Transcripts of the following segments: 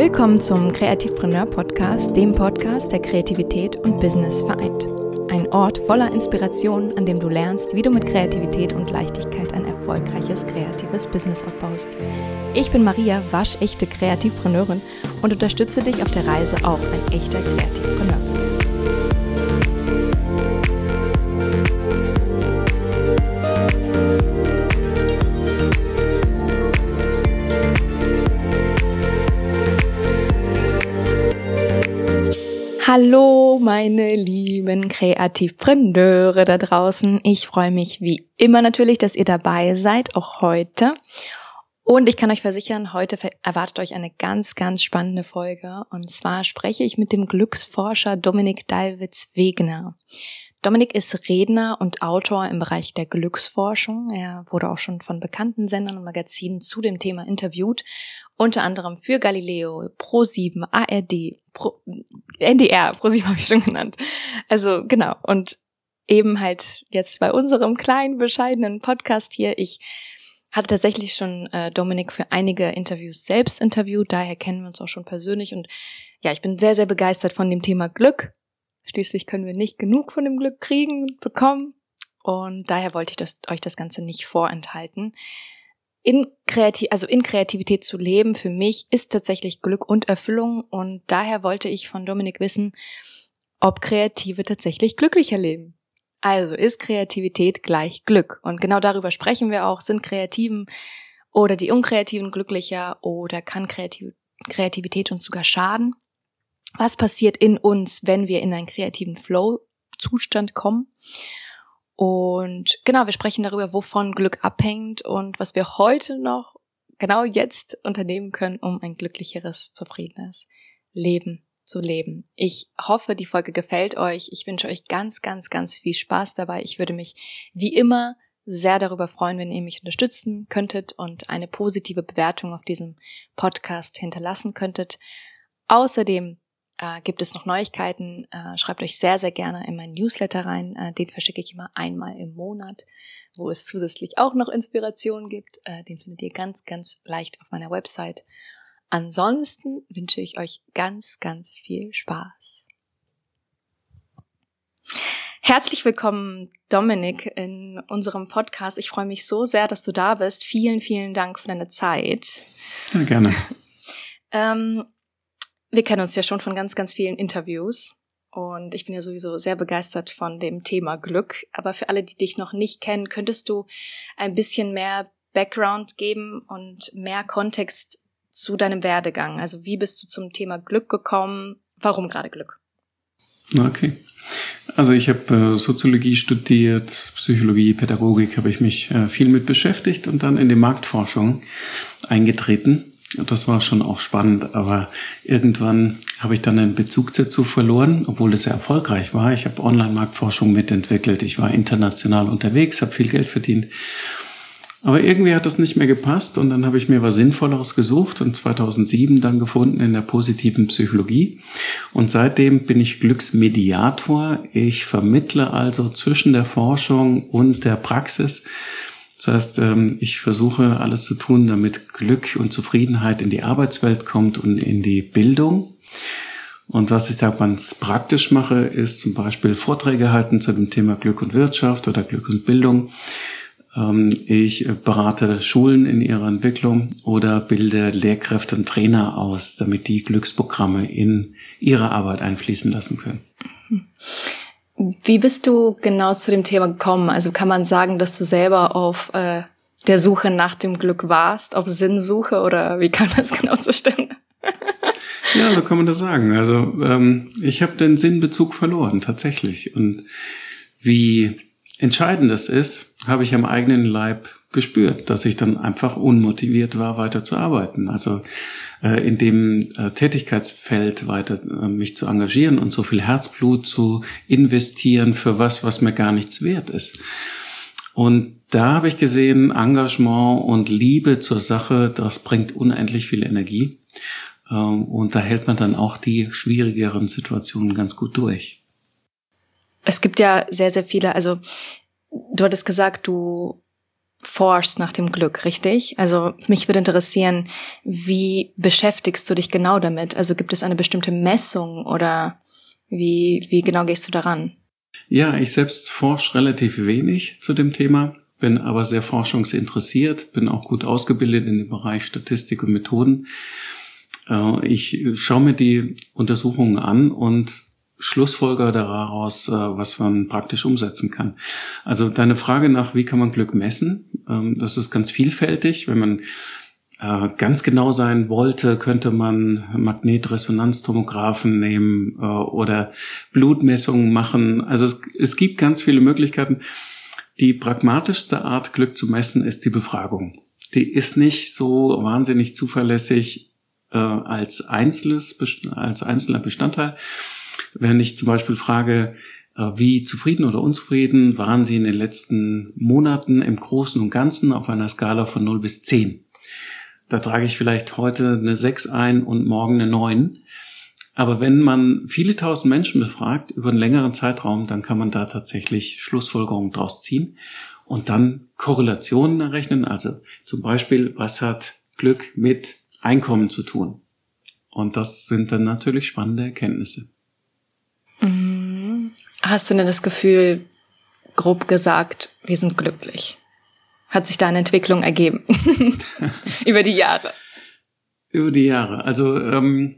Willkommen zum Kreativpreneur Podcast, dem Podcast, der Kreativität und Business vereint. Ein Ort voller Inspiration, an dem du lernst, wie du mit Kreativität und Leichtigkeit ein erfolgreiches kreatives Business aufbaust. Ich bin Maria, waschechte Kreativpreneurin und unterstütze dich auf der Reise, auch ein echter Kreativpreneur zu werden. Hallo, meine lieben Kreativpreneure da draußen. Ich freue mich wie immer natürlich, dass ihr dabei seid, auch heute. Und ich kann euch versichern, heute erwartet euch eine ganz, ganz spannende Folge. Und zwar spreche ich mit dem Glücksforscher Dominik Dalwitz-Wegner. Dominik ist Redner und Autor im Bereich der Glücksforschung. Er wurde auch schon von bekannten Sendern und Magazinen zu dem Thema interviewt, unter anderem für Galileo, Pro7, ARD, Pro, NDR, Pro7 habe ich schon genannt. Also genau, und eben halt jetzt bei unserem kleinen, bescheidenen Podcast hier. Ich hatte tatsächlich schon äh, Dominik für einige Interviews selbst interviewt, daher kennen wir uns auch schon persönlich und ja, ich bin sehr, sehr begeistert von dem Thema Glück Schließlich können wir nicht genug von dem Glück kriegen und bekommen. Und daher wollte ich das, euch das Ganze nicht vorenthalten. In Kreativ also in Kreativität zu leben, für mich ist tatsächlich Glück und Erfüllung. Und daher wollte ich von Dominik wissen, ob Kreative tatsächlich glücklicher leben. Also ist Kreativität gleich Glück? Und genau darüber sprechen wir auch. Sind Kreativen oder die Unkreativen glücklicher oder kann Kreativität uns sogar schaden? was passiert in uns, wenn wir in einen kreativen Flow-Zustand kommen. Und genau, wir sprechen darüber, wovon Glück abhängt und was wir heute noch genau jetzt unternehmen können, um ein glücklicheres, zufriedenes Leben zu leben. Ich hoffe, die Folge gefällt euch. Ich wünsche euch ganz, ganz, ganz viel Spaß dabei. Ich würde mich wie immer sehr darüber freuen, wenn ihr mich unterstützen könntet und eine positive Bewertung auf diesem Podcast hinterlassen könntet. Außerdem äh, gibt es noch Neuigkeiten, äh, schreibt euch sehr, sehr gerne in meinen Newsletter rein. Äh, den verschicke ich immer einmal im Monat, wo es zusätzlich auch noch Inspirationen gibt. Äh, den findet ihr ganz, ganz leicht auf meiner Website. Ansonsten wünsche ich euch ganz, ganz viel Spaß. Herzlich willkommen, Dominik, in unserem Podcast. Ich freue mich so sehr, dass du da bist. Vielen, vielen Dank für deine Zeit. Ja, gerne. ähm, wir kennen uns ja schon von ganz, ganz vielen Interviews. Und ich bin ja sowieso sehr begeistert von dem Thema Glück. Aber für alle, die dich noch nicht kennen, könntest du ein bisschen mehr Background geben und mehr Kontext zu deinem Werdegang? Also wie bist du zum Thema Glück gekommen? Warum gerade Glück? Okay. Also ich habe äh, Soziologie studiert, Psychologie, Pädagogik habe ich mich äh, viel mit beschäftigt und dann in die Marktforschung eingetreten das war schon auch spannend, aber irgendwann habe ich dann einen Bezug dazu verloren, obwohl es sehr erfolgreich war. Ich habe Online-Marktforschung mitentwickelt, ich war international unterwegs, habe viel Geld verdient. Aber irgendwie hat das nicht mehr gepasst und dann habe ich mir was Sinnvolleres gesucht und 2007 dann gefunden in der positiven Psychologie. Und seitdem bin ich Glücksmediator. Ich vermittle also zwischen der Forschung und der Praxis das heißt, ähm, ich versuche alles zu tun, damit Glück und Zufriedenheit in die Arbeitswelt kommt und in die Bildung. Und was ich da ganz praktisch mache, ist zum Beispiel Vorträge halten zu dem Thema Glück und Wirtschaft oder Glück und Bildung. Ähm, ich berate Schulen in ihrer Entwicklung oder bilde Lehrkräfte und Trainer aus, damit die Glücksprogramme in ihre Arbeit einfließen lassen können. Wie bist du genau zu dem Thema gekommen? Also kann man sagen, dass du selber auf äh, der Suche nach dem Glück warst, auf Sinnsuche oder wie kann man das genau zustande? ja, so kann man das sagen. Also ähm, ich habe den Sinnbezug verloren, tatsächlich. Und wie entscheidend das ist, habe ich am eigenen Leib gespürt, dass ich dann einfach unmotiviert war, weiter zu arbeiten. Also äh, in dem äh, Tätigkeitsfeld weiter äh, mich zu engagieren und so viel Herzblut zu investieren für was, was mir gar nichts wert ist. Und da habe ich gesehen, Engagement und Liebe zur Sache, das bringt unendlich viel Energie. Ähm, und da hält man dann auch die schwierigeren Situationen ganz gut durch. Es gibt ja sehr, sehr viele, also du hattest gesagt, du forschst nach dem Glück, richtig? Also mich würde interessieren, wie beschäftigst du dich genau damit? Also gibt es eine bestimmte Messung oder wie, wie genau gehst du daran? Ja, ich selbst forsche relativ wenig zu dem Thema, bin aber sehr forschungsinteressiert, bin auch gut ausgebildet in dem Bereich Statistik und Methoden. Äh, ich schaue mir die Untersuchungen an und Schlussfolger daraus, äh, was man praktisch umsetzen kann. Also deine Frage nach, wie kann man Glück messen, ähm, das ist ganz vielfältig. Wenn man äh, ganz genau sein wollte, könnte man Magnetresonanztomographen nehmen äh, oder Blutmessungen machen. Also es, es gibt ganz viele Möglichkeiten. Die pragmatischste Art, Glück zu messen, ist die Befragung. Die ist nicht so wahnsinnig zuverlässig als, einzelnes, als einzelner Bestandteil. Wenn ich zum Beispiel frage, äh, wie zufrieden oder unzufrieden waren Sie in den letzten Monaten im Großen und Ganzen auf einer Skala von 0 bis 10? Da trage ich vielleicht heute eine 6 ein und morgen eine 9. Aber wenn man viele tausend Menschen befragt über einen längeren Zeitraum, dann kann man da tatsächlich Schlussfolgerungen draus ziehen und dann Korrelationen errechnen. Also zum Beispiel, was hat Glück mit Einkommen zu tun? Und das sind dann natürlich spannende Erkenntnisse. Hast du denn das Gefühl, grob gesagt, wir sind glücklich? hat sich da eine Entwicklung ergeben über die Jahre? Über die Jahre. Also ähm,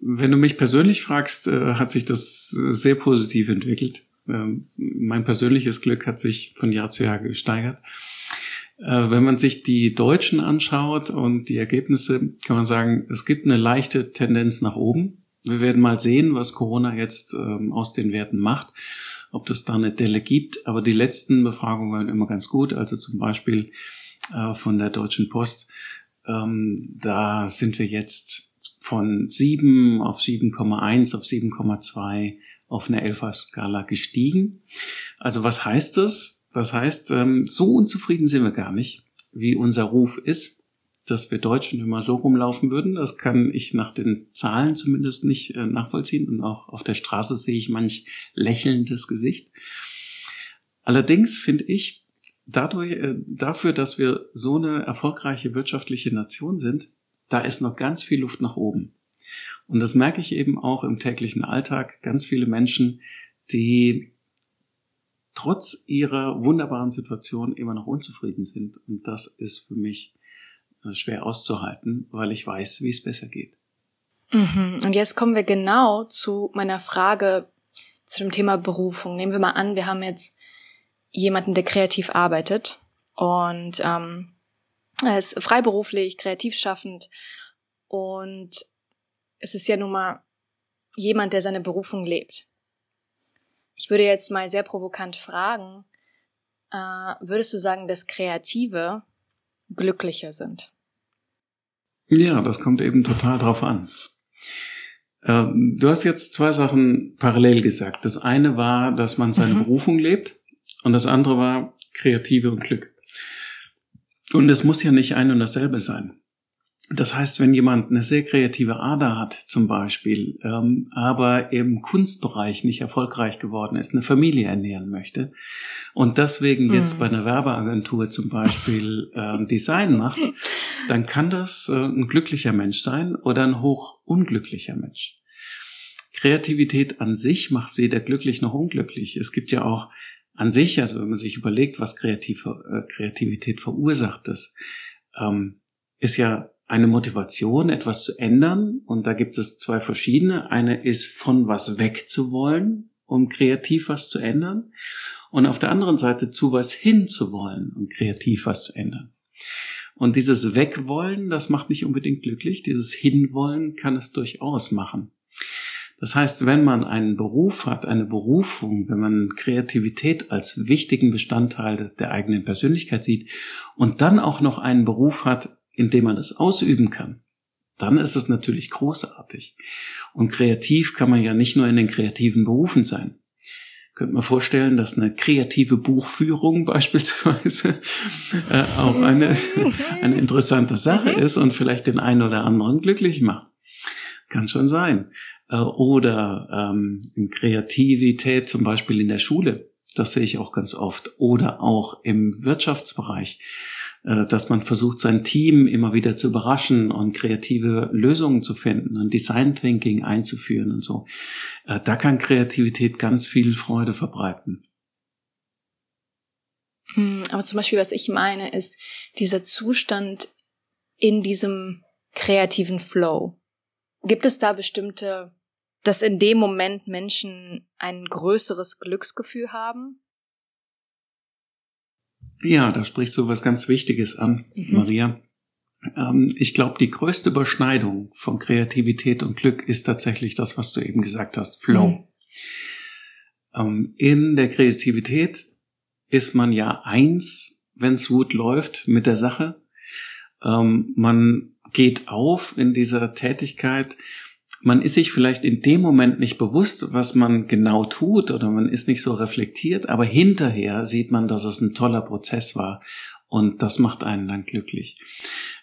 wenn du mich persönlich fragst, äh, hat sich das sehr positiv entwickelt. Ähm, mein persönliches Glück hat sich von Jahr zu Jahr gesteigert. Äh, wenn man sich die Deutschen anschaut und die Ergebnisse, kann man sagen, es gibt eine leichte Tendenz nach oben. Wir werden mal sehen, was Corona jetzt ähm, aus den Werten macht ob das da eine Delle gibt. Aber die letzten Befragungen waren immer ganz gut. Also zum Beispiel äh, von der Deutschen Post. Ähm, da sind wir jetzt von 7 auf 7,1 auf 7,2 auf eine 11er Skala gestiegen. Also was heißt das? Das heißt, ähm, so unzufrieden sind wir gar nicht, wie unser Ruf ist dass wir Deutschen immer so rumlaufen würden. Das kann ich nach den Zahlen zumindest nicht äh, nachvollziehen. Und auch auf der Straße sehe ich manch lächelndes Gesicht. Allerdings finde ich, dadurch, äh, dafür, dass wir so eine erfolgreiche wirtschaftliche Nation sind, da ist noch ganz viel Luft nach oben. Und das merke ich eben auch im täglichen Alltag. Ganz viele Menschen, die trotz ihrer wunderbaren Situation immer noch unzufrieden sind. Und das ist für mich schwer auszuhalten, weil ich weiß, wie es besser geht. Mhm. Und jetzt kommen wir genau zu meiner Frage zu dem Thema Berufung. Nehmen wir mal an, wir haben jetzt jemanden, der kreativ arbeitet und ähm, er ist freiberuflich, kreativ schaffend und es ist ja nun mal jemand, der seine Berufung lebt. Ich würde jetzt mal sehr provokant fragen, äh, würdest du sagen, dass Kreative glücklicher sind? Ja, das kommt eben total drauf an. Äh, du hast jetzt zwei Sachen parallel gesagt. Das eine war, dass man seine mhm. Berufung lebt und das andere war Kreative und Glück. Und es muss ja nicht ein und dasselbe sein. Das heißt, wenn jemand eine sehr kreative Ader hat, zum Beispiel, ähm, aber im Kunstbereich nicht erfolgreich geworden ist, eine Familie ernähren möchte und deswegen hm. jetzt bei einer Werbeagentur zum Beispiel ähm, Design macht, dann kann das äh, ein glücklicher Mensch sein oder ein hoch unglücklicher Mensch. Kreativität an sich macht weder glücklich noch unglücklich. Es gibt ja auch an sich, also wenn man sich überlegt, was Kreativ äh, Kreativität verursacht, das ähm, ist ja eine Motivation, etwas zu ändern. Und da gibt es zwei verschiedene. Eine ist von was wegzuwollen, um kreativ was zu ändern. Und auf der anderen Seite zu was hinzuwollen, um kreativ was zu ändern. Und dieses Wegwollen, das macht nicht unbedingt glücklich. Dieses Hinwollen kann es durchaus machen. Das heißt, wenn man einen Beruf hat, eine Berufung, wenn man Kreativität als wichtigen Bestandteil der eigenen Persönlichkeit sieht und dann auch noch einen Beruf hat, indem man es ausüben kann, dann ist es natürlich großartig. Und kreativ kann man ja nicht nur in den kreativen Berufen sein. Könnte man vorstellen, dass eine kreative Buchführung beispielsweise äh, auch eine, eine interessante Sache mhm. ist und vielleicht den einen oder anderen glücklich macht. Kann schon sein. Äh, oder ähm, Kreativität zum Beispiel in der Schule. Das sehe ich auch ganz oft. Oder auch im Wirtschaftsbereich, dass man versucht, sein Team immer wieder zu überraschen und kreative Lösungen zu finden und Design Thinking einzuführen und so. Äh, da kann Kreativität ganz viel Freude verbreiten. Hm, aber zum Beispiel, was ich meine, ist dieser Zustand in diesem kreativen Flow. Gibt es da bestimmte dass in dem Moment Menschen ein größeres Glücksgefühl haben? Ja, da sprichst du was ganz Wichtiges an, mhm. Maria. Ähm, ich glaube, die größte Überschneidung von Kreativität und Glück ist tatsächlich das, was du eben gesagt hast, Flow. Mhm. Ähm, in der Kreativität ist man ja eins, wenn es gut läuft mit der Sache. Ähm, man geht auf in dieser Tätigkeit man ist sich vielleicht in dem Moment nicht bewusst, was man genau tut oder man ist nicht so reflektiert, aber hinterher sieht man, dass es ein toller Prozess war und das macht einen dann glücklich.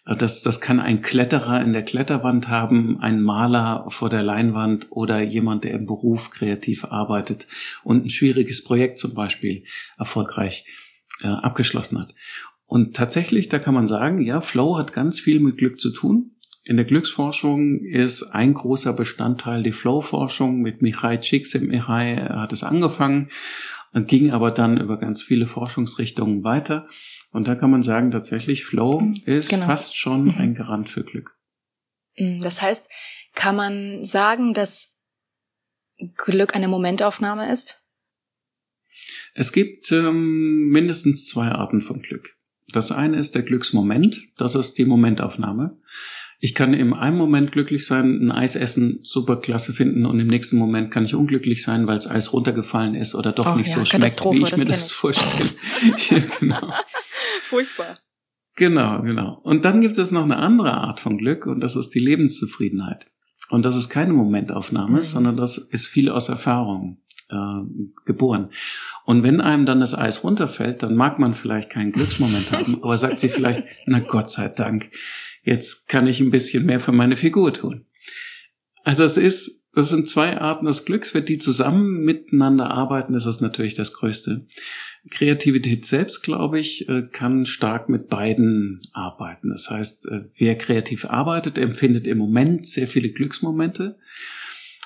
Das, das kann ein Kletterer in der Kletterwand haben, ein Maler vor der Leinwand oder jemand, der im Beruf kreativ arbeitet und ein schwieriges Projekt zum Beispiel erfolgreich äh, abgeschlossen hat. Und tatsächlich, da kann man sagen, ja, Flow hat ganz viel mit Glück zu tun. In der Glücksforschung ist ein großer Bestandteil die Flow-Forschung. Mit Michai Csikszentmihalyi hat es angefangen, ging aber dann über ganz viele Forschungsrichtungen weiter. Und da kann man sagen, tatsächlich, Flow mhm, ist genau. fast schon mhm. ein Garant für Glück. Mhm, das heißt, kann man sagen, dass Glück eine Momentaufnahme ist? Es gibt ähm, mindestens zwei Arten von Glück. Das eine ist der Glücksmoment, das ist die Momentaufnahme. Ich kann im einen Moment glücklich sein, ein Eis essen, super klasse finden und im nächsten Moment kann ich unglücklich sein, weil das Eis runtergefallen ist oder doch oh, nicht ja, so schmeckt, wie ich mir das ich. vorstelle. ja, genau. Furchtbar. Genau, genau. Und dann gibt es noch eine andere Art von Glück und das ist die Lebenszufriedenheit. Und das ist keine Momentaufnahme, mhm. sondern das ist viel aus Erfahrung äh, geboren. Und wenn einem dann das Eis runterfällt, dann mag man vielleicht keinen Glücksmoment haben, aber sagt sie vielleicht, na Gott sei Dank, jetzt kann ich ein bisschen mehr für meine Figur tun. Also es ist, das sind zwei Arten des Glücks. Wenn die zusammen miteinander arbeiten, ist das natürlich das Größte. Kreativität selbst, glaube ich, äh, kann stark mit beiden arbeiten. Das heißt, äh, wer kreativ arbeitet, empfindet im Moment sehr viele Glücksmomente.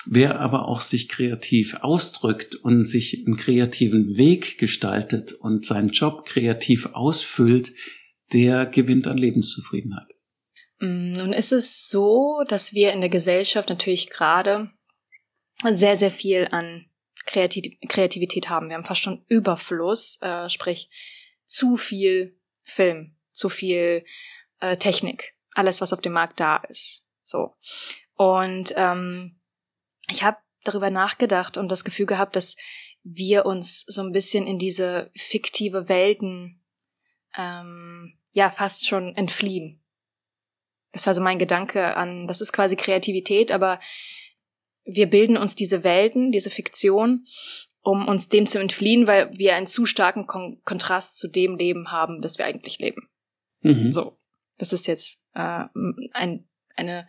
Wer aber auch sich kreativ ausdrückt und sich einen kreativen Weg gestaltet und seinen Job kreativ ausfüllt, der gewinnt an Lebenszufriedenheit. Mm, nun ist es so, dass wir in der Gesellschaft natürlich gerade sehr, sehr viel an Kreativität haben. Wir haben fast schon Überfluss, äh, sprich zu viel Film, zu viel äh, Technik, alles, was auf dem Markt da ist. So. Und ähm, ich habe darüber nachgedacht und das Gefühl gehabt, dass wir uns so ein bisschen in diese fiktive Welten ähm, ja fast schon entfliehen. Das war so mein Gedanke an, das ist quasi Kreativität, aber wir bilden uns diese Welten, diese Fiktion, um uns dem zu entfliehen, weil wir einen zu starken Kon Kontrast zu dem Leben haben, das wir eigentlich leben. Mhm. So, das ist jetzt äh, ein, eine,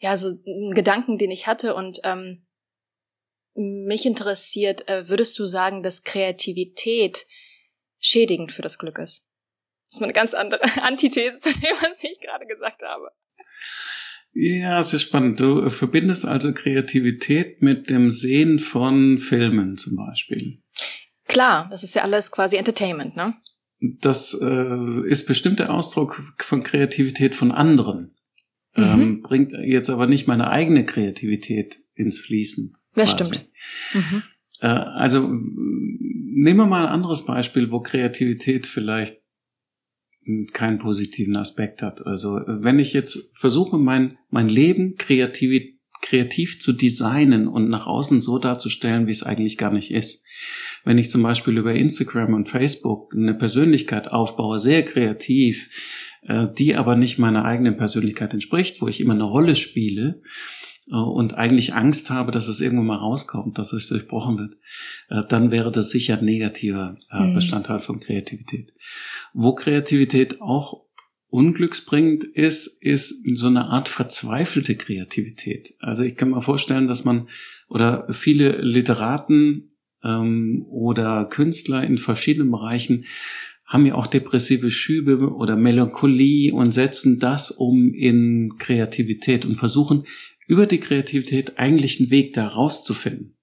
ja, so ein Gedanken, den ich hatte und ähm, mich interessiert, äh, würdest du sagen, dass Kreativität schädigend für das Glück ist? Das ist mal eine ganz andere Antithese zu dem, was ich gerade gesagt habe. Ja, es ist spannend. Du verbindest also Kreativität mit dem Sehen von Filmen zum Beispiel. Klar, das ist ja alles quasi Entertainment, ne? Das äh, ist bestimmt der Ausdruck von Kreativität von anderen. Mhm. Ähm, bringt jetzt aber nicht meine eigene Kreativität ins Fließen. Das quasi. stimmt. Mhm. Äh, also nehmen wir mal ein anderes Beispiel, wo Kreativität vielleicht keinen positiven Aspekt hat. Also wenn ich jetzt versuche, mein, mein Leben kreativ, kreativ zu designen und nach außen so darzustellen, wie es eigentlich gar nicht ist. Wenn ich zum Beispiel über Instagram und Facebook eine Persönlichkeit aufbaue, sehr kreativ, äh, die aber nicht meiner eigenen Persönlichkeit entspricht, wo ich immer eine Rolle spiele, und eigentlich Angst habe, dass es irgendwann mal rauskommt, dass es durchbrochen wird, äh, dann wäre das sicher ein negativer mhm. Bestandteil von Kreativität. Wo Kreativität auch unglücksbringend ist, ist so eine Art verzweifelte Kreativität. Also ich kann mir vorstellen, dass man oder viele Literaten ähm, oder Künstler in verschiedenen Bereichen haben ja auch depressive Schübe oder Melancholie und setzen das um in Kreativität und versuchen über die Kreativität eigentlich einen Weg da rauszufinden.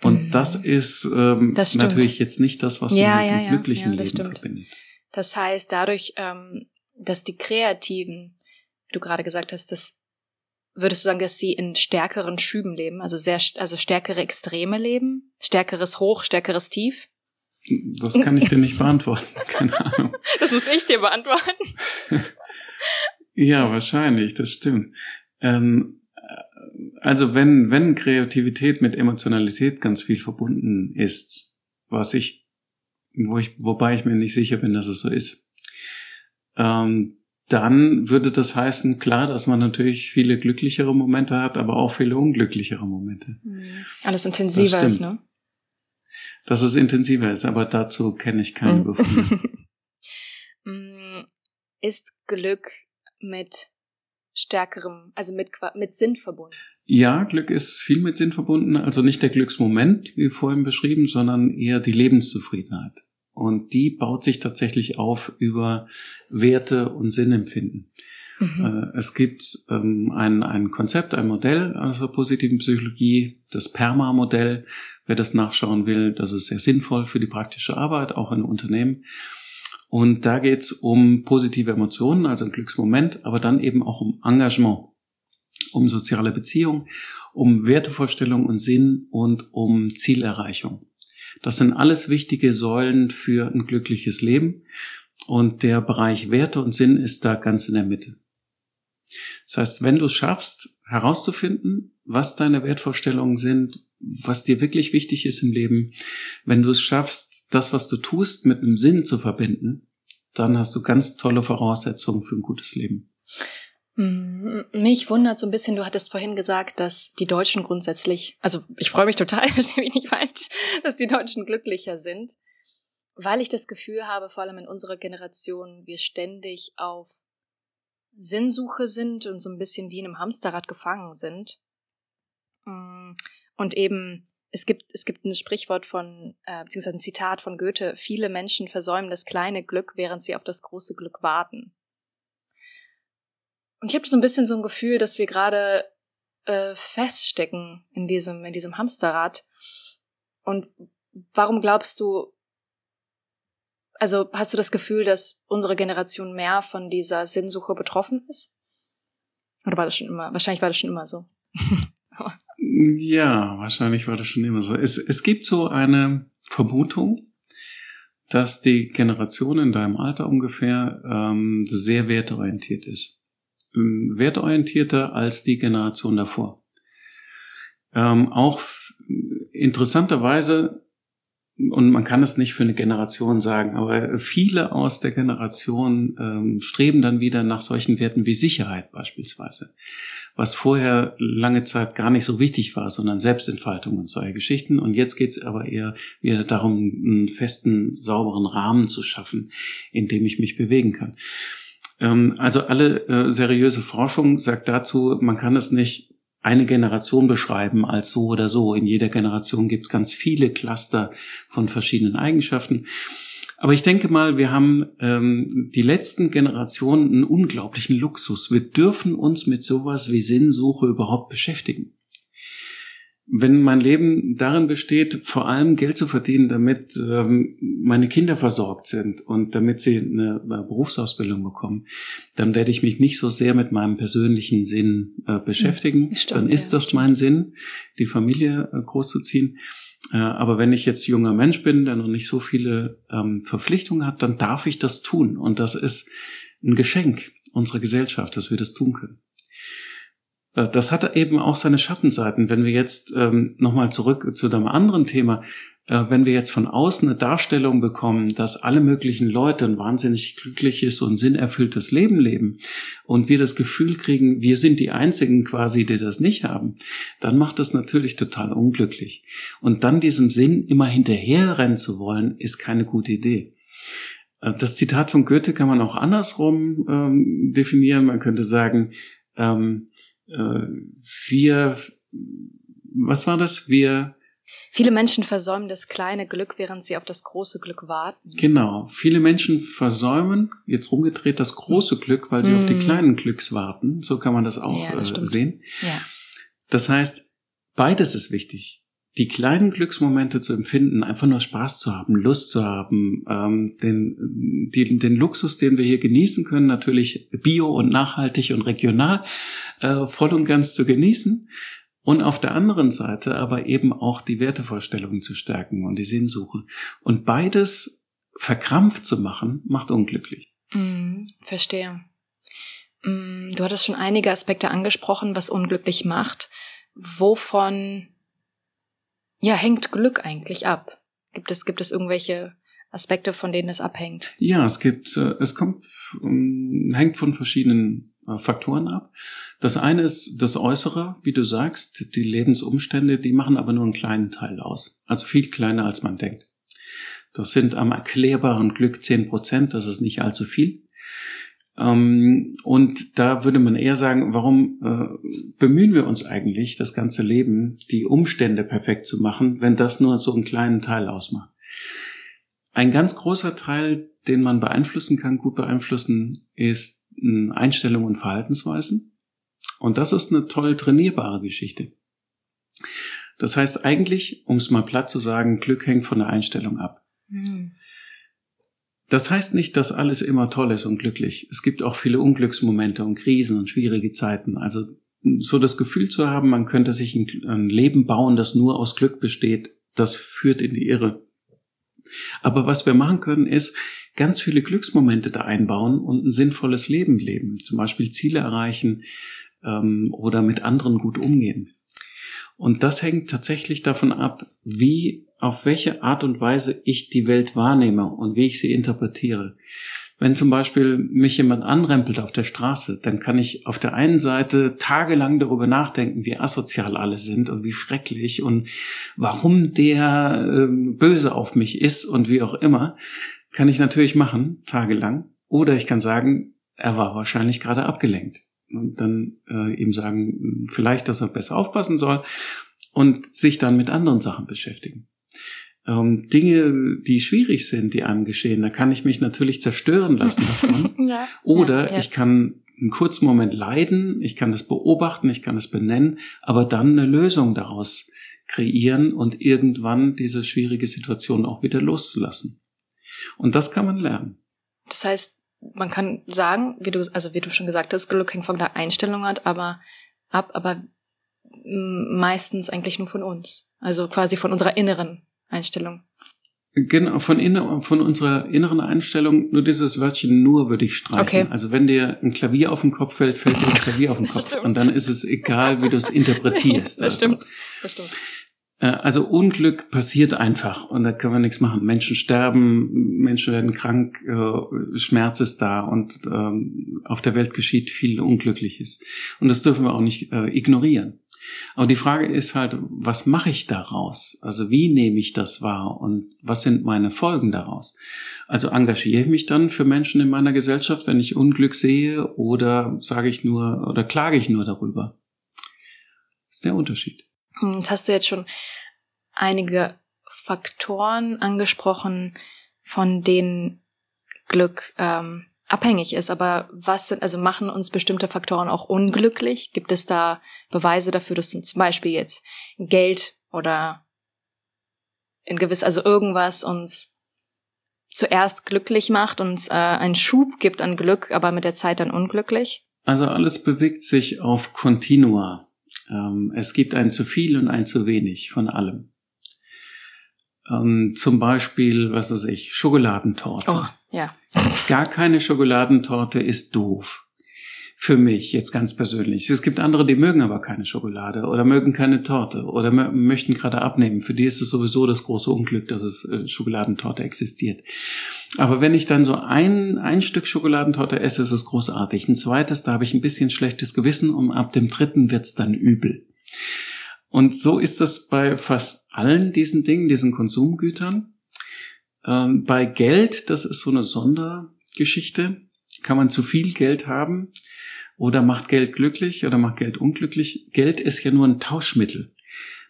Und mhm. das ist ähm, das natürlich jetzt nicht das, was ja, man mit einem glücklichen ja, Leben stimmt. verbindet. Das heißt, dadurch, ähm, dass die Kreativen, wie du gerade gesagt hast, dass würdest du sagen, dass sie in stärkeren Schüben leben, also sehr, also stärkere Extreme leben, stärkeres Hoch, stärkeres Tief? Das kann ich dir nicht beantworten, keine Ahnung. Das muss ich dir beantworten. ja, wahrscheinlich, das stimmt. Ähm, also wenn, wenn Kreativität mit Emotionalität ganz viel verbunden ist, was ich, wo ich, wobei ich mir nicht sicher bin, dass es so ist, ähm, dann würde das heißen, klar, dass man natürlich viele glücklichere Momente hat, aber auch viele unglücklichere Momente. Mhm. Alles intensiver ist, ne? Dass es intensiver ist, aber dazu kenne ich keine mhm. Befunde. Mm, ist Glück mit stärkerem, also mit, mit Sinn verbunden? Ja, Glück ist viel mit Sinn verbunden. Also nicht der Glücksmoment, wie vorhin beschrieben, sondern eher die Lebenszufriedenheit. Und die baut sich tatsächlich auf über Werte und Sinnempfinden. Mhm. Äh, es gibt ähm, ein, ein Konzept, ein Modell aus der positiven Psychologie, das PERMA-Modell. Wer das nachschauen will, das ist sehr sinnvoll für die praktische Arbeit, auch in Unternehmen. Und da geht's um positive Emotionen, also ein Glücksmoment, aber dann eben auch um Engagement, um soziale Beziehung, um Wertevorstellung und Sinn und um Zielerreichung. Das sind alles wichtige Säulen für ein glückliches Leben. Und der Bereich Werte und Sinn ist da ganz in der Mitte. Das heißt, wenn du es schaffst, herauszufinden, was deine Wertvorstellungen sind, was dir wirklich wichtig ist im Leben, wenn du es schaffst, das, was du tust, mit einem Sinn zu verbinden, dann hast du ganz tolle Voraussetzungen für ein gutes Leben. Hm, mich wundert so ein bisschen, du hattest vorhin gesagt, dass die Deutschen grundsätzlich, also ich freue mich total, verstehe mich nicht falsch, dass die Deutschen glücklicher sind, weil ich das Gefühl habe, vor allem in unserer Generation, wir ständig auf Sinnsuche sind und so ein bisschen wie in einem Hamsterrad gefangen sind. Hm, und eben, es gibt, es gibt ein Sprichwort von, äh, beziehungsweise ein Zitat von Goethe, viele Menschen versäumen das kleine Glück, während sie auf das große Glück warten. Und ich habe so ein bisschen so ein Gefühl, dass wir gerade äh, feststecken in diesem, in diesem Hamsterrad. Und warum glaubst du, also hast du das Gefühl, dass unsere Generation mehr von dieser Sinnsuche betroffen ist? Oder war das schon immer? Wahrscheinlich war das schon immer so. ja, wahrscheinlich war das schon immer so. Es, es gibt so eine Vermutung, dass die Generation in deinem Alter ungefähr ähm, sehr wertorientiert ist. Ähm, wertorientierter als die Generation davor. Ähm, auch interessanterweise, und man kann es nicht für eine Generation sagen, aber viele aus der Generation ähm, streben dann wieder nach solchen Werten wie Sicherheit beispielsweise, was vorher lange Zeit gar nicht so wichtig war, sondern Selbstentfaltung und solche Geschichten. Und jetzt geht es aber eher wieder darum, einen festen, sauberen Rahmen zu schaffen, in dem ich mich bewegen kann. Ähm, also alle äh, seriöse Forschung sagt dazu, man kann es nicht eine Generation beschreiben als so oder so. In jeder Generation gibt es ganz viele Cluster von verschiedenen Eigenschaften. Aber ich denke mal, wir haben ähm, die letzten Generationen einen unglaublichen Luxus. Wir dürfen uns mit sowas wie Sinnsuche überhaupt beschäftigen wenn mein Leben darin besteht, vor allem Geld zu verdienen, damit ähm, meine Kinder versorgt sind und damit sie eine Berufsausbildung bekommen, dann werde ich mich nicht so sehr mit meinem persönlichen Sinn äh, beschäftigen. Stimmt, dann ist ja, das mein Sinn, die Familie äh, großzuziehen. Äh, aber wenn ich jetzt junger Mensch bin, der noch nicht so viele ähm, Verpflichtungen hat, dann darf ich das tun. Und das ist ein Geschenk unserer Gesellschaft, dass wir das tun können. Äh, das hat eben auch seine Schattenseiten. Wenn wir jetzt ähm, nochmal zurück zu einem anderen Thema, äh, wenn wir jetzt von außen eine Darstellung bekommen, dass alle möglichen Leute ein wahnsinnig glückliches und sinnerfülltes Leben leben und wir das Gefühl kriegen, wir sind die Einzigen quasi, die das nicht haben, dann macht das natürlich total unglücklich. Und dann diesem Sinn immer hinterherrennen zu wollen, ist keine gute Idee. Äh, das Zitat von Goethe kann man auch andersrum ähm, definieren. Man könnte sagen, ähm, äh, wir, was war das? Wir Viele Menschen versäumen das kleine Glück, während sie auf das große Glück warten. Genau. Viele Menschen versäumen, jetzt rumgedreht, das große Glück, weil sie mm. auf die kleinen Glücks warten. So kann man das auch ja, das äh, sehen. Ja. Das heißt, beides ist wichtig die kleinen Glücksmomente zu empfinden, einfach nur Spaß zu haben, Lust zu haben, ähm, den, den, den Luxus, den wir hier genießen können, natürlich bio und nachhaltig und regional, äh, voll und ganz zu genießen. Und auf der anderen Seite aber eben auch die Wertevorstellungen zu stärken und die Sehnsuche. Und beides verkrampft zu machen, macht unglücklich. Mm, verstehe. Mm, du hattest schon einige Aspekte angesprochen, was unglücklich macht. Wovon ja, hängt Glück eigentlich ab? Gibt es, gibt es irgendwelche Aspekte, von denen es abhängt? Ja, es gibt, äh, es kommt, hängt von verschiedenen äh, Faktoren ab. Das eine ist das Äußere, wie du sagst, die Lebensumstände, die machen aber nur einen kleinen Teil aus. Also viel kleiner, als man denkt. Das sind am erklärbaren Glück zehn Prozent, das ist nicht allzu viel. Ähm, und da würde man eher sagen, warum äh, bemühen wir uns eigentlich, das ganze Leben, die Umstände perfekt zu machen, wenn das nur so einen kleinen Teil ausmacht? Ein ganz großer Teil, den man beeinflussen kann, gut beeinflussen, ist Einstellungen und Verhaltensweisen. Und das ist eine toll trainierbare Geschichte. Das heißt eigentlich, um es mal platt zu sagen, Glück hängt von der Einstellung ab. Mhm. Das heißt nicht, dass alles immer toll ist und glücklich. Es gibt auch viele Unglücksmomente und Krisen und schwierige Zeiten. Also so das Gefühl zu haben, man könnte sich ein, Leben bauen, das nur aus Glück besteht, das führt in die Irre. Aber was wir machen können, ist ganz viele Glücksmomente da einbauen und ein sinnvolles Leben leben. Zum Beispiel Ziele erreichen ähm, oder mit anderen gut umgehen. Und das hängt tatsächlich davon ab, wie, auf welche Art und Weise ich die Welt wahrnehme und wie ich sie interpretiere. Wenn zum Beispiel mich jemand anrempelt auf der Straße, dann kann ich auf der einen Seite tagelang darüber nachdenken, wie asozial alle sind und wie schrecklich und warum der äh, böse auf mich ist und wie auch immer. Kann ich natürlich machen, tagelang. Oder ich kann sagen, er war wahrscheinlich gerade abgelenkt und dann äh, ihm sagen, vielleicht, dass er besser aufpassen soll und sich dann mit anderen Sachen beschäftigen. Ähm, Dinge, die schwierig sind, die einem geschehen, da kann ich mich natürlich zerstören lassen davon. ja, Oder ja, ja. ich kann einen kurzen Moment leiden, ich kann das beobachten, ich kann es benennen, aber dann eine Lösung daraus kreieren und irgendwann diese schwierige Situation auch wieder loszulassen. Und das kann man lernen. Das heißt, man kann sagen, wie du, also wie du schon gesagt hast, Glück hängt von der Einstellung ab, aber ab, aber meistens eigentlich nur von uns. Also quasi von unserer inneren Einstellung. Genau, von, inner, von unserer inneren Einstellung, nur dieses Wörtchen nur würde ich streichen. Okay. Also wenn dir ein Klavier auf den Kopf fällt, fällt dir ein Klavier auf den Kopf. Und dann ist es egal, wie du es interpretierst. das also. stimmt. Das stimmt. Äh, also Unglück passiert einfach und da können wir nichts machen. Menschen sterben, Menschen werden krank, äh, Schmerz ist da und ähm, auf der Welt geschieht viel Unglückliches. Und das dürfen wir auch nicht äh, ignorieren. Aber die Frage ist halt, was mache ich daraus? Also wie nehme ich das wahr und was sind meine Folgen daraus? Also engagiere ich mich dann für Menschen in meiner Gesellschaft, wenn ich Unglück sehe oder sage ich nur oder klage ich nur darüber? Das ist der Unterschied. Hm, jetzt hast du jetzt schon einige Faktoren angesprochen, von denen Glück ähm, abhängig ist. Aber was sind, also machen uns bestimmte Faktoren auch unglücklich? Gibt es da Beweise dafür, dass zum Beispiel jetzt Geld oder in gewiss, also irgendwas uns zuerst glücklich macht, uns äh, einen Schub gibt an Glück, aber mit der Zeit dann unglücklich? Also alles bewegt sich auf Continua. Ähm, es gibt ein zu viel und ein zu wenig von allem. Ähm, zum Beispiel, was weiß ich, Schokoladentorte. Oh, ja. Gar keine Schokoladentorte ist doof. Für mich jetzt ganz persönlich. Es gibt andere, die mögen aber keine Schokolade oder mögen keine Torte oder möchten gerade abnehmen. Für die ist es sowieso das große Unglück, dass es äh, Schokoladentorte existiert. Aber wenn ich dann so ein, ein Stück Schokoladentorte esse, ist es großartig. Ein zweites, da habe ich ein bisschen schlechtes Gewissen und ab dem dritten wird's dann übel. Und so ist das bei fast allen diesen Dingen, diesen Konsumgütern. Ähm, bei Geld, das ist so eine Sondergeschichte. Kann man zu viel Geld haben oder macht Geld glücklich oder macht Geld unglücklich? Geld ist ja nur ein Tauschmittel.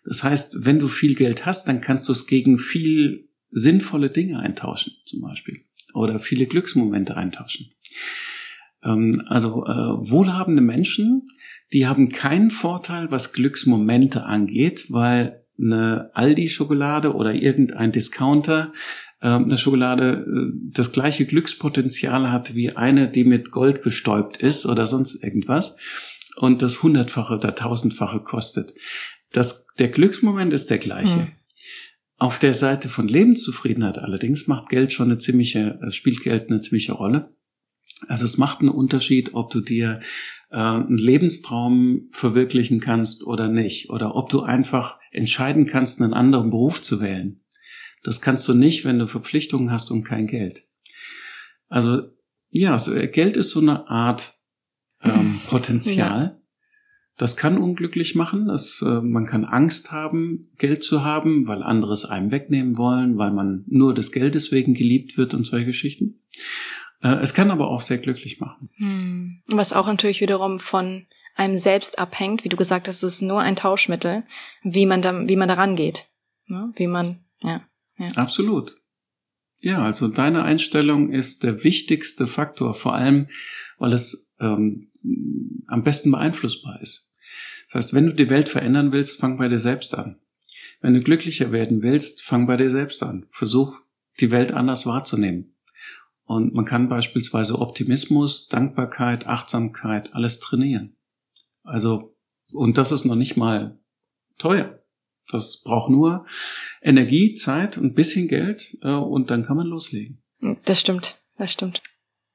Das heißt, wenn du viel Geld hast, dann kannst du es gegen viel sinnvolle Dinge eintauschen, zum Beispiel. Oder viele Glücksmomente eintauschen. Ähm, also äh, wohlhabende Menschen, die haben keinen Vorteil, was Glücksmomente angeht, weil eine Aldi-Schokolade oder irgendein Discounter eine Schokolade äh, das gleiche Glückspotenzial hat wie eine, die mit Gold bestäubt ist oder sonst irgendwas und das hundertfache oder tausendfache kostet. Das, der Glücksmoment ist der gleiche. Mhm. Auf der Seite von Lebenszufriedenheit allerdings macht Geld schon eine ziemliche, äh, spielt Geld eine ziemliche Rolle. Also es macht einen Unterschied, ob du dir äh, einen Lebenstraum verwirklichen kannst oder nicht. Oder ob du einfach entscheiden kannst, einen anderen Beruf zu wählen. Das kannst du nicht, wenn du Verpflichtungen hast und kein Geld. Also ja, Geld ist so eine Art ähm, Potenzial. Ja. Das kann unglücklich machen. Das, äh, man kann Angst haben, Geld zu haben, weil andere es einem wegnehmen wollen, weil man nur des Geldes wegen geliebt wird und solche Geschichten. Äh, es kann aber auch sehr glücklich machen. Hm. Was auch natürlich wiederum von einem selbst abhängt, wie du gesagt hast, es ist nur ein Tauschmittel, wie man da, wie man daran geht, ne? wie man, ja, Absolut. Ja, also deine Einstellung ist der wichtigste Faktor, vor allem, weil es ähm, am besten beeinflussbar ist. Das heißt, wenn du die Welt verändern willst, fang bei dir selbst an. Wenn du glücklicher werden willst, fang bei dir selbst an. Versuch, die Welt anders wahrzunehmen. Und man kann beispielsweise Optimismus, Dankbarkeit, Achtsamkeit, alles trainieren. Also, und das ist noch nicht mal teuer. Das braucht nur Energie, Zeit und ein bisschen Geld äh, und dann kann man loslegen. Das stimmt, das stimmt.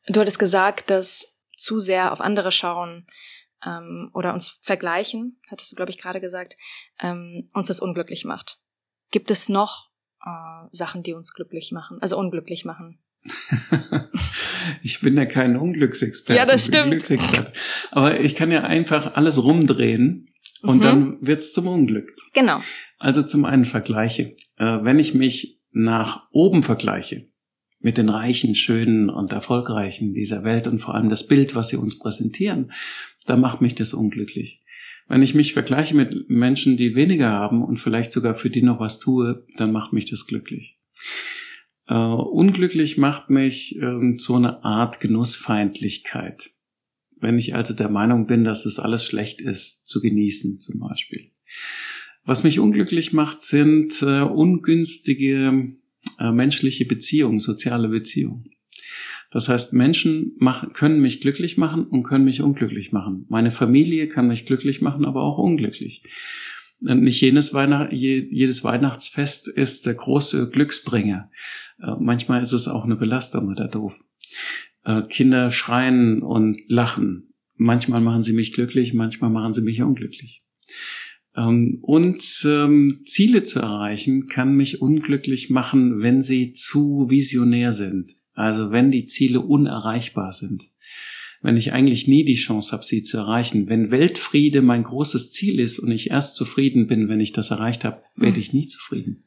Du hattest gesagt, dass zu sehr auf andere schauen ähm, oder uns vergleichen, hattest du, glaube ich, gerade gesagt, ähm, uns das unglücklich macht. Gibt es noch äh, Sachen, die uns glücklich machen, also unglücklich machen? ich bin ja kein Unglücksexperte. Ja, das stimmt. Aber ich kann ja einfach alles rumdrehen und mhm. dann wird's zum Unglück. Genau. Also zum einen Vergleiche. Äh, wenn ich mich nach oben vergleiche, mit den Reichen, Schönen und Erfolgreichen dieser Welt und vor allem das Bild, was sie uns präsentieren, da macht mich das unglücklich. Wenn ich mich vergleiche mit Menschen, die weniger haben und vielleicht sogar für die noch was tue, dann macht mich das glücklich. Äh, unglücklich macht mich äh, so eine Art Genussfeindlichkeit. Wenn ich also der Meinung bin, dass es alles schlecht ist, zu genießen zum Beispiel. Was mich unglücklich macht, sind äh, ungünstige äh, menschliche Beziehungen, soziale Beziehungen. Das heißt, Menschen machen, können mich glücklich machen und können mich unglücklich machen. Meine Familie kann mich glücklich machen, aber auch unglücklich. Nicht jedes, Weihnacht, jedes Weihnachtsfest ist der große Glücksbringer. Äh, manchmal ist es auch eine Belastung oder doof. Äh, Kinder schreien und lachen. Manchmal machen sie mich glücklich, manchmal machen sie mich unglücklich. Ähm, und ähm, Ziele zu erreichen kann mich unglücklich machen, wenn sie zu visionär sind. Also wenn die Ziele unerreichbar sind. Wenn ich eigentlich nie die Chance habe, sie zu erreichen. Wenn Weltfriede mein großes Ziel ist und ich erst zufrieden bin, wenn ich das erreicht habe, werde hm. ich nie zufrieden.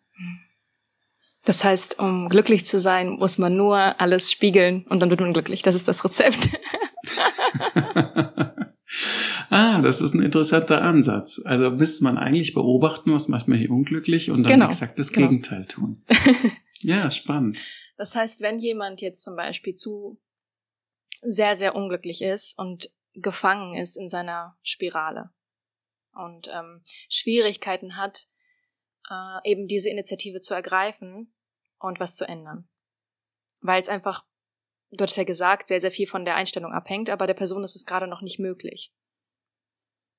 Das heißt, um glücklich zu sein, muss man nur alles spiegeln und dann wird man glücklich. Das ist das Rezept. Ah, das ist ein interessanter Ansatz. Also müsste man eigentlich beobachten, was macht mich unglücklich und dann genau. exakt das genau. Gegenteil tun. ja, spannend. Das heißt, wenn jemand jetzt zum Beispiel zu sehr, sehr unglücklich ist und gefangen ist in seiner Spirale und ähm, Schwierigkeiten hat, äh, eben diese Initiative zu ergreifen und was zu ändern. Weil es einfach, du hast ja gesagt, sehr, sehr viel von der Einstellung abhängt, aber der Person ist es gerade noch nicht möglich.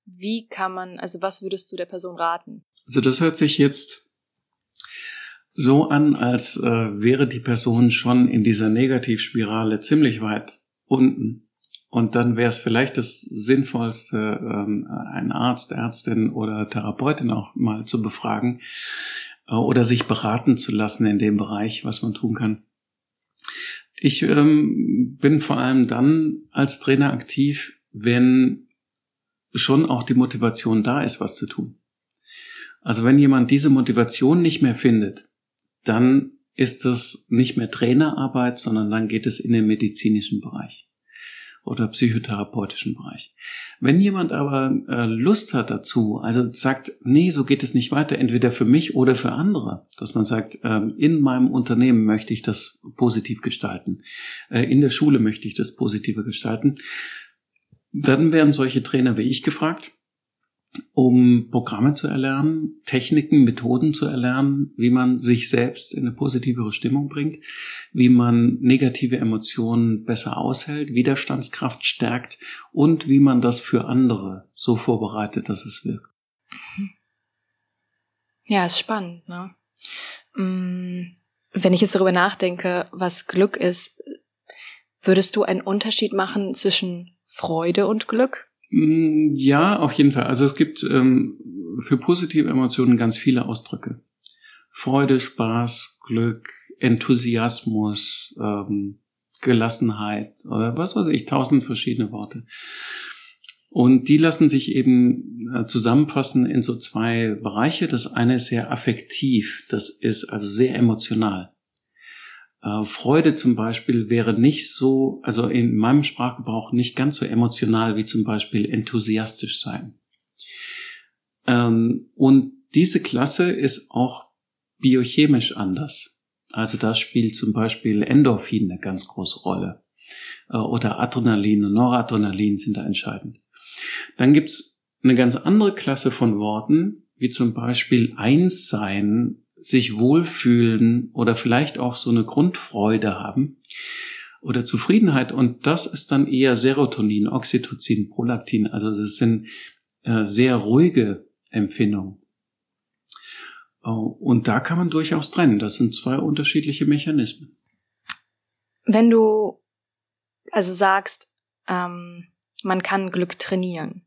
Wie kann man, also was würdest du der Person raten? Also das hört sich jetzt so an, als äh, wäre die Person schon in dieser Negativspirale ziemlich weit unten. Und dann wäre es vielleicht das Sinnvollste, ähm, einen Arzt, Ärztin oder Therapeutin auch mal zu befragen äh, oder sich beraten zu lassen in dem Bereich, was man tun kann. Ich ähm, bin vor allem dann als Trainer aktiv, wenn schon auch die Motivation da ist, was zu tun. Also wenn jemand diese Motivation nicht mehr findet, dann ist das nicht mehr Trainerarbeit, sondern dann geht es in den medizinischen Bereich. Oder psychotherapeutischen Bereich. Wenn jemand aber äh, Lust hat dazu, also sagt, nee, so geht es nicht weiter, entweder für mich oder für andere, dass man sagt, ähm, in meinem Unternehmen möchte ich das positiv gestalten, äh, in der Schule möchte ich das positiver gestalten, dann werden solche Trainer wie ich gefragt um Programme zu erlernen, Techniken, Methoden zu erlernen, wie man sich selbst in eine positivere Stimmung bringt, wie man negative Emotionen besser aushält, Widerstandskraft stärkt und wie man das für andere so vorbereitet, dass es wirkt. Ja, ist spannend. Ne? Mm, wenn ich jetzt darüber nachdenke, was Glück ist, würdest du einen Unterschied machen zwischen Freude und Glück? Mm, ja, auf jeden Fall. Also es gibt ähm, für positive Emotionen ganz viele Ausdrücke. Freude, Spaß, Glück, Enthusiasmus, ähm, Gelassenheit oder was weiß ich, tausend verschiedene Worte. Und die lassen sich eben äh, zusammenfassen in so zwei Bereiche. Das eine ist sehr affektiv, das ist also sehr emotional. Äh, Freude zum Beispiel wäre nicht so, also in meinem Sprachgebrauch nicht ganz so emotional wie zum Beispiel enthusiastisch sein. Ähm, und diese Klasse ist auch biochemisch anders. Also da spielt zum Beispiel Endorphin eine ganz große Rolle. Äh, oder Adrenalin und Noradrenalin sind da entscheidend. Dann gibt's eine ganz andere Klasse von Worten, wie zum Beispiel Einssein sich wohlfühlen oder vielleicht auch so eine Grundfreude haben oder Zufriedenheit. Und das ist dann eher Serotonin, Oxytocin, Prolaktin. Also das sind äh, sehr ruhige Empfindungen. Oh, und da kann man durchaus trennen. Das sind zwei unterschiedliche Mechanismen. Wenn du also sagst, ähm, man kann Glück trainieren,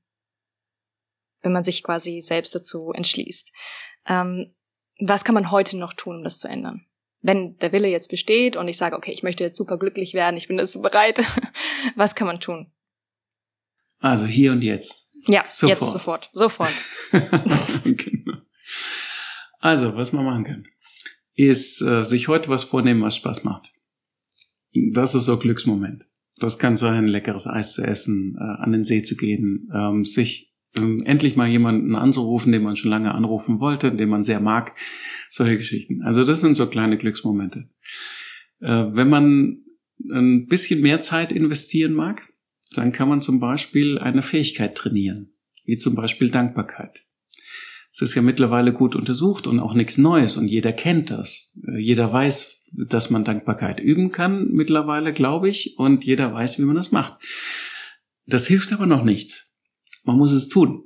wenn man sich quasi selbst dazu entschließt. Ähm, was kann man heute noch tun, um das zu ändern? Wenn der Wille jetzt besteht und ich sage, okay, ich möchte jetzt super glücklich werden, ich bin dazu bereit, was kann man tun? Also hier und jetzt. Ja, sofort. jetzt sofort, sofort. genau. Also, was man machen kann, ist äh, sich heute was vornehmen, was Spaß macht. Das ist so Glücksmoment. Das kann sein, leckeres Eis zu essen, äh, an den See zu gehen, ähm, sich ähm, endlich mal jemanden anzurufen, den man schon lange anrufen wollte, den man sehr mag. Solche Geschichten. Also das sind so kleine Glücksmomente. Äh, wenn man ein bisschen mehr Zeit investieren mag, dann kann man zum Beispiel eine Fähigkeit trainieren, wie zum Beispiel Dankbarkeit. Es ist ja mittlerweile gut untersucht und auch nichts Neues und jeder kennt das. Äh, jeder weiß, dass man Dankbarkeit üben kann mittlerweile, glaube ich, und jeder weiß, wie man das macht. Das hilft aber noch nichts. Man muss es tun.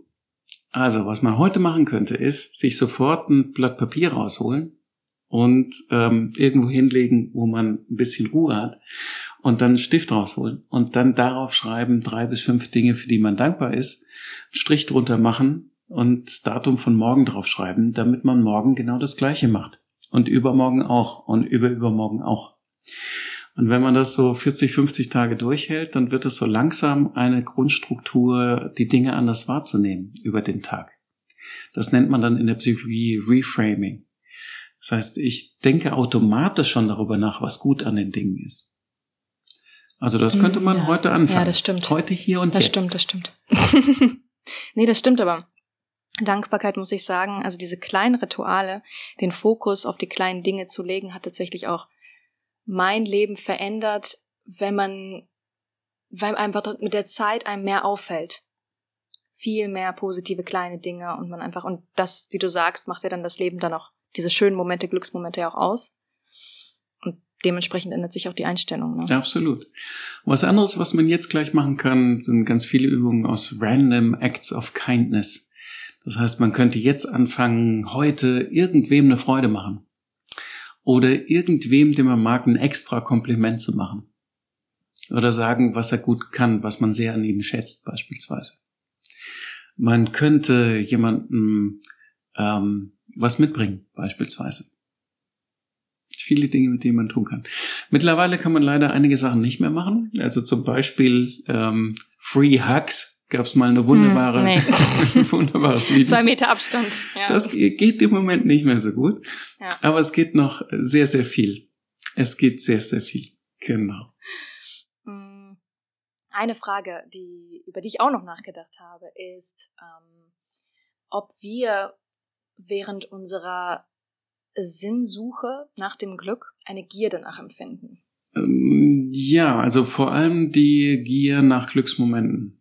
Also, was man heute machen könnte, ist, sich sofort ein Blatt Papier rausholen und ähm, irgendwo hinlegen, wo man ein bisschen Ruhe hat und dann einen Stift rausholen und dann darauf schreiben drei bis fünf Dinge, für die man dankbar ist, einen Strich drunter machen und das Datum von morgen drauf schreiben, damit man morgen genau das Gleiche macht und übermorgen auch und überübermorgen auch. Und wenn man das so 40, 50 Tage durchhält, dann wird es so langsam eine Grundstruktur, die Dinge anders wahrzunehmen über den Tag. Das nennt man dann in der Psychologie Reframing. Das heißt, ich denke automatisch schon darüber nach, was gut an den Dingen ist. Also das könnte man ja. heute anfangen. Ja, das stimmt. Heute hier und das jetzt. Das stimmt, das stimmt. nee, das stimmt aber. Dankbarkeit muss ich sagen, also diese kleinen Rituale, den Fokus auf die kleinen Dinge zu legen, hat tatsächlich auch mein Leben verändert, wenn man, weil einfach mit der Zeit einem mehr auffällt. Viel mehr positive kleine Dinge und man einfach, und das, wie du sagst, macht ja dann das Leben dann auch, diese schönen Momente, Glücksmomente ja auch aus. Und dementsprechend ändert sich auch die Einstellung. Ne? Absolut. Was anderes, was man jetzt gleich machen kann, sind ganz viele Übungen aus Random Acts of Kindness. Das heißt, man könnte jetzt anfangen, heute irgendwem eine Freude machen oder irgendwem, den man mag, ein extra Kompliment zu machen. Oder sagen, was er gut kann, was man sehr an ihm schätzt beispielsweise. Man könnte jemandem ähm, was mitbringen beispielsweise. Viele Dinge, mit denen man tun kann. Mittlerweile kann man leider einige Sachen nicht mehr machen. Also zum Beispiel ähm, Free Hugs gab es mal eine wunderbare, hm, nee. wunderbares Video. Zwei Meter Abstand. Ja. Das geht im Moment nicht mehr so gut. Ja. Aber es geht noch sehr, sehr viel. Es geht sehr, sehr viel. Genau. Hm. eine Frage, die, über die ich auch noch nachgedacht habe, ist, ähm, ob wir während unserer Sinnsuche nach dem Glück eine Gier danach empfinden. Ähm, ja, also vor allem die Gier nach Glücksmomenten.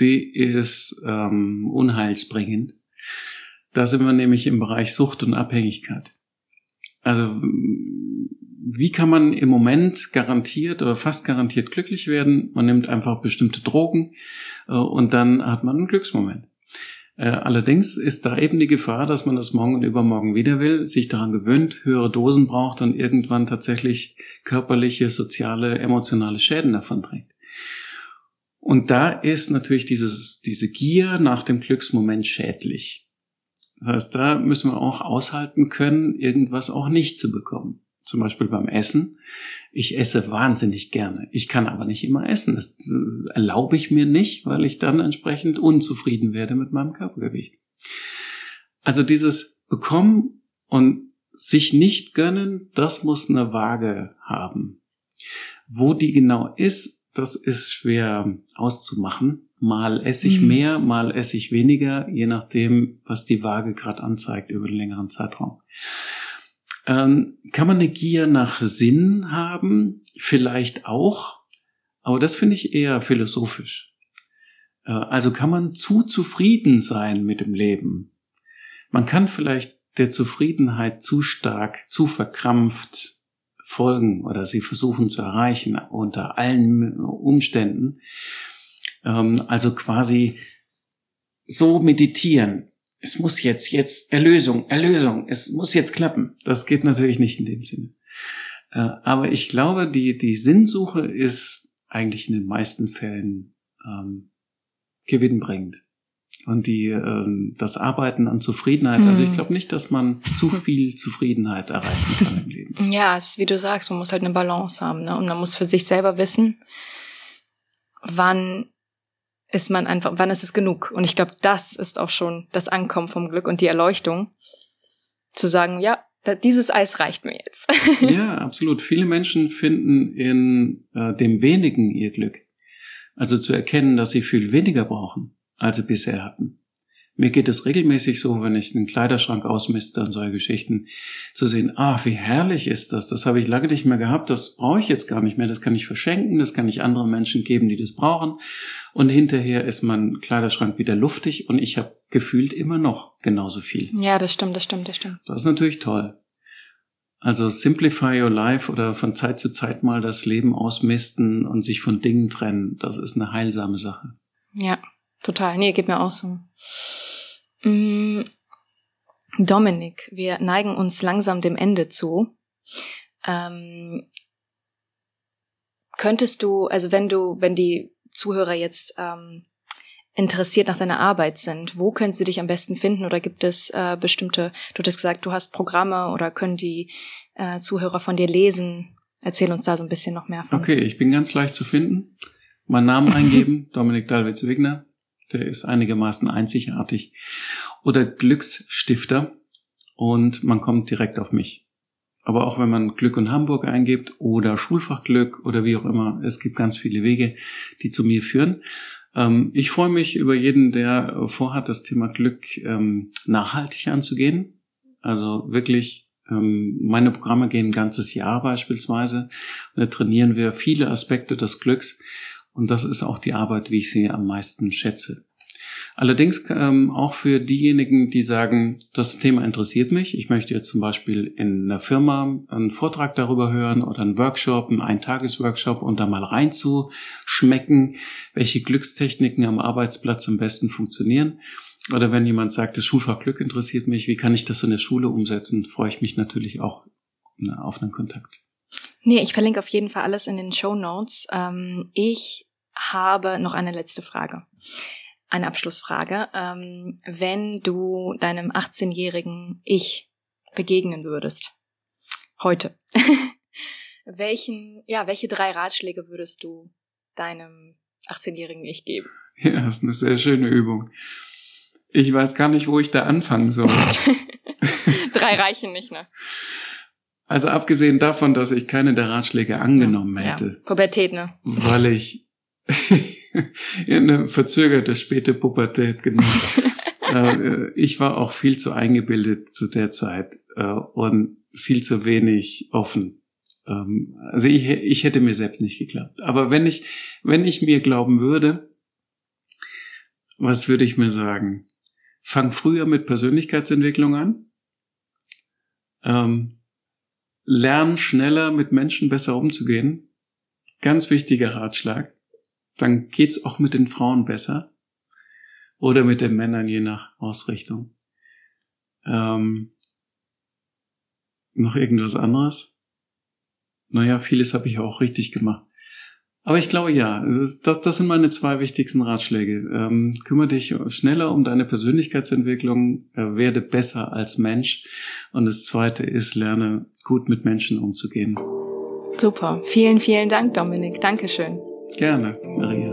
Die ist ähm, unheilsbringend. Da sind wir nämlich im Bereich Sucht und Abhängigkeit. Also wie kann man im Moment garantiert oder fast garantiert glücklich werden? Man nimmt einfach bestimmte Drogen äh, und dann hat man einen Glücksmoment. Äh, allerdings ist da eben die Gefahr, dass man das morgen und übermorgen wieder will, sich daran gewöhnt, höhere Dosen braucht und irgendwann tatsächlich körperliche, soziale, emotionale Schäden davon trägt. Und da ist natürlich dieses, diese Gier nach dem Glücksmoment schädlich. Das heißt, da müssen wir auch aushalten können, irgendwas auch nicht zu bekommen zum Beispiel beim Essen. Ich esse wahnsinnig gerne. Ich kann aber nicht immer essen. Das erlaube ich mir nicht, weil ich dann entsprechend unzufrieden werde mit meinem Körpergewicht. Also dieses Bekommen und sich nicht gönnen, das muss eine Waage haben. Wo die genau ist, das ist schwer auszumachen. Mal esse ich mhm. mehr, mal esse ich weniger, je nachdem, was die Waage gerade anzeigt über den längeren Zeitraum. Ähm, kann man eine Gier nach Sinn haben? Vielleicht auch, aber das finde ich eher philosophisch. Äh, also kann man zu zufrieden sein mit dem Leben? Man kann vielleicht der Zufriedenheit zu stark, zu verkrampft folgen oder sie versuchen zu erreichen unter allen Umständen. Ähm, also quasi so meditieren, es muss jetzt, jetzt Erlösung, Erlösung, es muss jetzt klappen. Das geht natürlich nicht in dem Sinne. Äh, aber ich glaube, die, die Sinnsuche ist eigentlich in den meisten Fällen ähm, gewinnbringend. Und die, ähm, das Arbeiten an Zufriedenheit, also ich hm. glaube nicht, dass man zu viel Zufriedenheit erreichen kann im Leben. Ja, es ist wie du sagst, man muss halt eine Balance haben, ne? Und man muss für sich selber wissen, wann ist man einfach, wann ist es genug? Und ich glaube, das ist auch schon das Ankommen vom Glück und die Erleuchtung. Zu sagen, ja, dieses Eis reicht mir jetzt. ja, absolut. Viele Menschen finden in äh, dem wenigen ihr Glück. Also zu erkennen, dass sie viel weniger brauchen, als sie bisher hatten. Mir geht es regelmäßig so, wenn ich einen Kleiderschrank ausmiste und solche Geschichten, zu sehen, ah, wie herrlich ist das, das habe ich lange nicht mehr gehabt, das brauche ich jetzt gar nicht mehr, das kann ich verschenken, das kann ich anderen Menschen geben, die das brauchen. Und hinterher ist mein Kleiderschrank wieder luftig und ich habe gefühlt immer noch genauso viel. Ja, das stimmt, das stimmt, das stimmt. Das ist natürlich toll. Also simplify your life oder von Zeit zu Zeit mal das Leben ausmisten und sich von Dingen trennen, das ist eine heilsame Sache. Ja, total. Nee, geht mir auch so. Mm, Dominik, wir neigen uns langsam dem Ende zu. Ähm, könntest du, also wenn du, wenn die Zuhörer jetzt ähm, interessiert nach deiner Arbeit sind, wo können sie dich am besten finden oder gibt es äh, bestimmte, du hast gesagt, du hast Programme oder können die äh, Zuhörer von dir lesen? Erzähl uns da so ein bisschen noch mehr von. Okay, ich bin ganz leicht zu finden. Mein Namen eingeben, Dominik Dalwitz-Wigner der ist einigermaßen einzigartig. Oder Glücksstifter und man kommt direkt auf mich. Aber auch wenn man Glück in Hamburg eingibt oder Schulfachglück oder wie auch immer, es gibt ganz viele Wege, die zu mir führen. Ähm, ich freue mich über jeden, der vorhat, das Thema Glück ähm, nachhaltig anzugehen. Also wirklich, ähm, meine Programme gehen ein ganzes Jahr beispielsweise. Da trainieren wir viele Aspekte des Glücks und das ist auch die Arbeit, wie ich sie am meisten schätze. Allerdings ähm, auch für diejenigen, die sagen, das Thema interessiert mich. Ich möchte jetzt zum Beispiel in einer Firma einen Vortrag darüber hören oder einen Workshop, einen Eintagesworkshop und da mal reinzuschmecken, welche Glückstechniken am Arbeitsplatz am besten funktionieren. Oder wenn jemand sagt, das Schulfach Glück interessiert mich, wie kann ich das in der Schule umsetzen, freue ich mich natürlich auch auf einen Kontakt. Nee, ich verlinke auf jeden Fall alles in den Show Notes. Ähm, ich habe noch eine letzte Frage. Eine Abschlussfrage. Ähm, wenn du deinem 18-jährigen Ich begegnen würdest, heute, welchen, ja, welche drei Ratschläge würdest du deinem 18-jährigen Ich geben? Ja, das ist eine sehr schöne Übung. Ich weiß gar nicht, wo ich da anfangen soll. drei reichen nicht, ne? Also abgesehen davon, dass ich keine der Ratschläge angenommen ja, hätte. Ja. Pubertät, ne? Weil ich eine verzögerte späte Pubertät, genau. Äh, ich war auch viel zu eingebildet zu der Zeit äh, und viel zu wenig offen. Ähm, also ich, ich hätte mir selbst nicht geglaubt. Aber wenn ich, wenn ich mir glauben würde, was würde ich mir sagen? Fang früher mit Persönlichkeitsentwicklung an. Ähm, lern schneller mit Menschen besser umzugehen. Ganz wichtiger Ratschlag. Dann geht's auch mit den Frauen besser. Oder mit den Männern, je nach Ausrichtung. Ähm, noch irgendwas anderes? Naja, vieles habe ich auch richtig gemacht. Aber ich glaube ja, das, das sind meine zwei wichtigsten Ratschläge. Ähm, kümmere dich schneller um deine Persönlichkeitsentwicklung, äh, werde besser als Mensch. Und das zweite ist, lerne gut mit Menschen umzugehen. Super. Vielen, vielen Dank, Dominik. Dankeschön. Gerne, Maria.